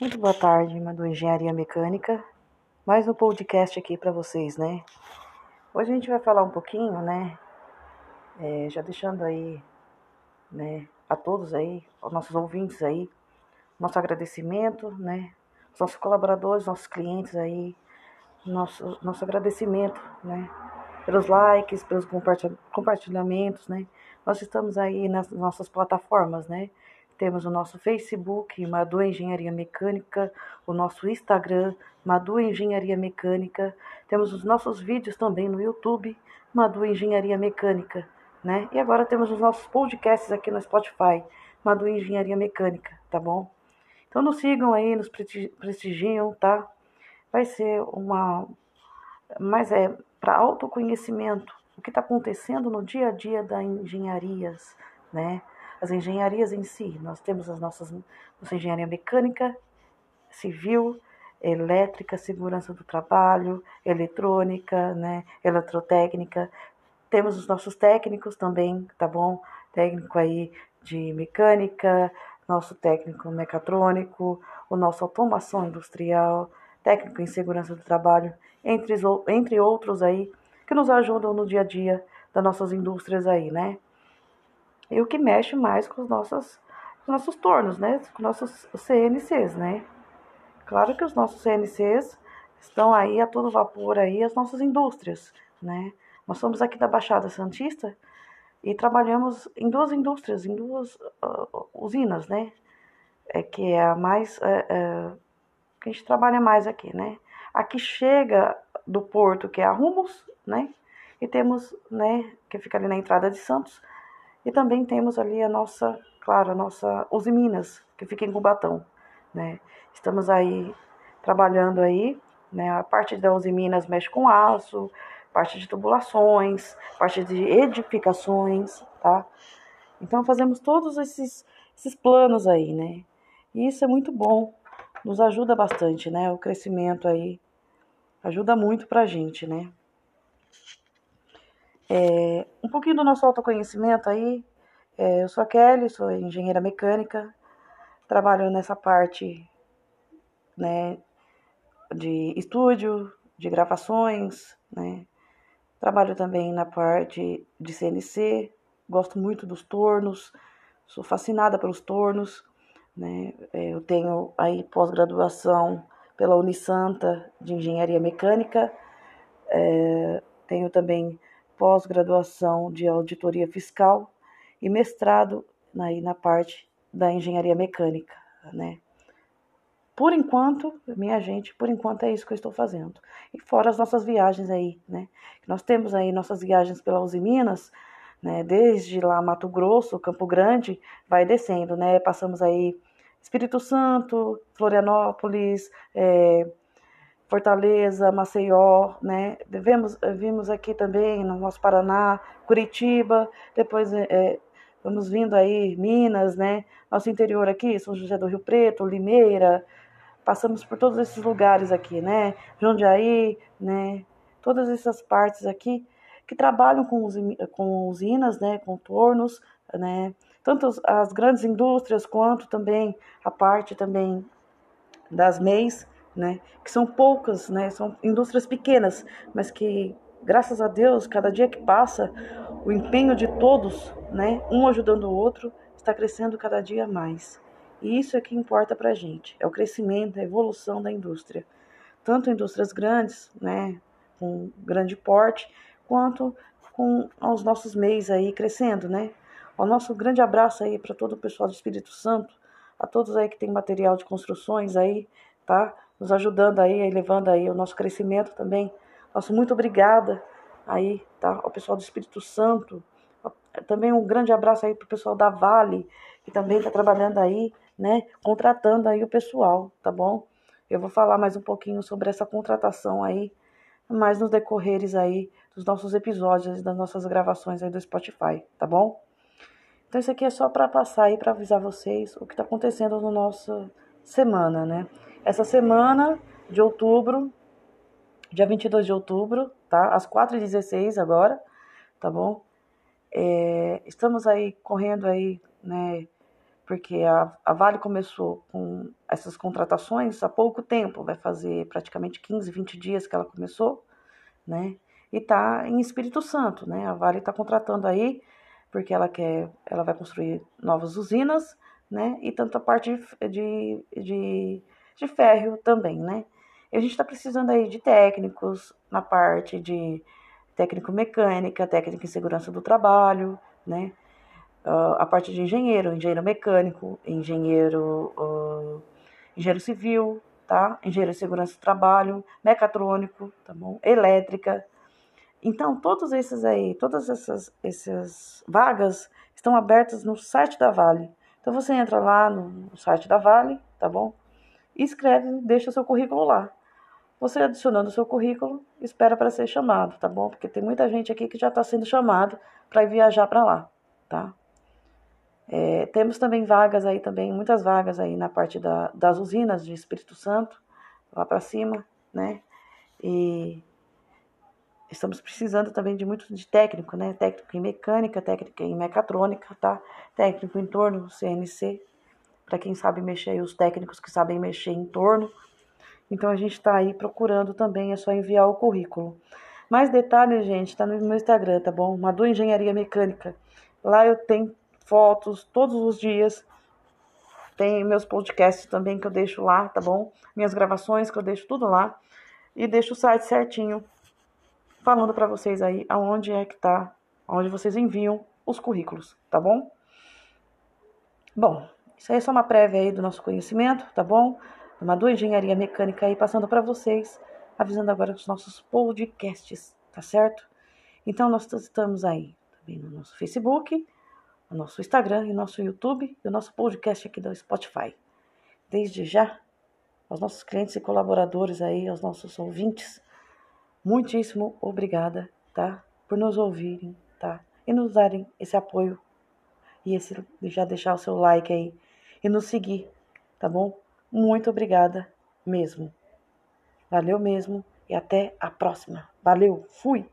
Muito boa tarde, Madu Engenharia Mecânica. Mais um podcast aqui para vocês, né? Hoje a gente vai falar um pouquinho, né? É, já deixando aí, né, a todos aí, aos nossos ouvintes aí, nosso agradecimento, né? Os nossos colaboradores, nossos clientes aí, nosso, nosso agradecimento, né? Pelos likes, pelos compartilhamentos, né? Nós estamos aí nas nossas plataformas, né? Temos o nosso Facebook, Madu Engenharia Mecânica, o nosso Instagram, Madu Engenharia Mecânica. Temos os nossos vídeos também no YouTube, Madu Engenharia Mecânica, né? E agora temos os nossos podcasts aqui no Spotify, Madu Engenharia Mecânica, tá bom? Então nos sigam aí, nos prestigiam, tá? Vai ser uma mas é para autoconhecimento, o que está acontecendo no dia a dia das engenharias, né? As engenharias em si. Nós temos as nossas nossa engenharia mecânica, civil, elétrica, segurança do trabalho, eletrônica, né, eletrotécnica. Temos os nossos técnicos também, tá bom? Técnico aí de mecânica, nosso técnico mecatrônico, o nosso automação industrial, técnico em segurança do trabalho, entre, entre outros aí, que nos ajudam no dia a dia das nossas indústrias aí, né? E o que mexe mais com os nossos, os nossos tornos, né? Com nossos CNCs, né? Claro que os nossos CNCs estão aí a todo vapor aí as nossas indústrias, né? Nós somos aqui da Baixada Santista e trabalhamos em duas indústrias, em duas uh, usinas, né? É, que é a mais é, é, que a gente trabalha mais aqui, né? Aqui chega do porto que é a Rumos, né? E temos, né, que fica ali na entrada de Santos, e também temos ali a nossa, claro, a nossa Uzi Minas, que fica em Cubatão, né? Estamos aí trabalhando aí, né? A parte da Uzi Minas mexe com aço, parte de tubulações, parte de edificações, tá? Então fazemos todos esses, esses planos aí, né? E isso é muito bom, nos ajuda bastante, né? O crescimento aí ajuda muito pra gente, né? É, um pouquinho do nosso autoconhecimento aí. É, eu sou a Kelly, sou engenheira mecânica, trabalho nessa parte né, de estúdio, de gravações, né? Trabalho também na parte de CNC, gosto muito dos tornos, sou fascinada pelos tornos, né? É, eu tenho aí pós-graduação pela Unisanta de Engenharia Mecânica, é, tenho também pós-graduação de auditoria fiscal e mestrado aí na parte da engenharia mecânica, né? Por enquanto, minha gente, por enquanto é isso que eu estou fazendo. E fora as nossas viagens aí, né? Nós temos aí nossas viagens pela Uzi Minas, né? Desde lá Mato Grosso, Campo Grande, vai descendo, né? Passamos aí Espírito Santo, Florianópolis, é, Fortaleza, Maceió, né? Vemos, vimos aqui também no nosso Paraná, Curitiba, depois é, é, vamos vindo aí Minas, né? Nosso interior aqui, São José do Rio Preto, Limeira, passamos por todos esses lugares aqui, né? Jundiaí, né? Todas essas partes aqui que trabalham com, com usinas, né? Com tornos, né? Tanto as grandes indústrias quanto também a parte também das MEIs, né? Que são poucas, né? São indústrias pequenas, mas que, graças a Deus, cada dia que passa, o empenho de todos, né? Um ajudando o outro, está crescendo cada dia mais. E isso é que importa para a gente, é o crescimento, a evolução da indústria. Tanto indústrias grandes, né? Com grande porte, quanto com os nossos meios aí crescendo, né? O nosso grande abraço aí para todo o pessoal do Espírito Santo, a todos aí que tem material de construções aí, tá? Nos ajudando aí, levando aí o nosso crescimento também. Nosso muito obrigada aí, tá? Ao pessoal do Espírito Santo. Também um grande abraço aí pro pessoal da Vale, que também está trabalhando aí, né? Contratando aí o pessoal, tá bom? Eu vou falar mais um pouquinho sobre essa contratação aí, mais nos decorreres aí dos nossos episódios, das nossas gravações aí do Spotify, tá bom? Então isso aqui é só para passar aí para avisar vocês o que está acontecendo na nossa semana, né? Essa semana de outubro, dia 22 de outubro, tá? Às 4h16 agora, tá bom? É, estamos aí correndo aí, né, porque a, a Vale começou com essas contratações há pouco tempo, vai fazer praticamente 15, 20 dias que ela começou, né? E está em Espírito Santo, né? A Vale está contratando aí porque ela quer, ela vai construir novas usinas, né? E tanta parte de, de, de ferro também, né? E a gente está precisando aí de técnicos na parte de técnico mecânica, técnico em segurança do trabalho, né? Uh, a parte de engenheiro, engenheiro mecânico, engenheiro, uh, engenheiro civil, tá? Engenheiro de segurança do trabalho, mecatrônico, tá bom? Elétrica. Então, todos esses aí, todas essas, essas vagas estão abertas no site da Vale. Então, você entra lá no site da Vale, tá bom? Escreve, deixa seu currículo lá. Você adicionando o seu currículo, espera para ser chamado, tá bom? Porque tem muita gente aqui que já está sendo chamado para viajar para lá, tá? É, temos também vagas aí também, muitas vagas aí na parte da, das usinas de Espírito Santo, lá para cima, né? E estamos precisando também de muito de técnico, né? Técnico em mecânica, técnico em mecatrônica, tá? Técnico em torno, CNC, para quem sabe mexer, os técnicos que sabem mexer em torno. Então a gente está aí procurando também, é só enviar o currículo. Mais detalhes, gente, está no meu Instagram, tá bom? Madu Engenharia Mecânica. Lá eu tenho fotos todos os dias. Tem meus podcasts também que eu deixo lá, tá bom? Minhas gravações que eu deixo tudo lá. E deixo o site certinho, falando para vocês aí aonde é que tá, aonde vocês enviam os currículos, tá bom? Bom, isso aí é só uma prévia aí do nosso conhecimento, tá bom? Uma do Engenharia Mecânica aí passando para vocês, avisando agora os nossos podcasts, tá certo? Então nós estamos aí também no nosso Facebook, o nosso Instagram e o nosso YouTube e o nosso podcast aqui do Spotify. Desde já, aos nossos clientes e colaboradores aí, aos nossos ouvintes, muitíssimo obrigada, tá? Por nos ouvirem, tá? E nos darem esse apoio e esse já deixar o seu like aí e nos seguir, tá bom? Muito obrigada mesmo. Valeu mesmo e até a próxima. Valeu, fui!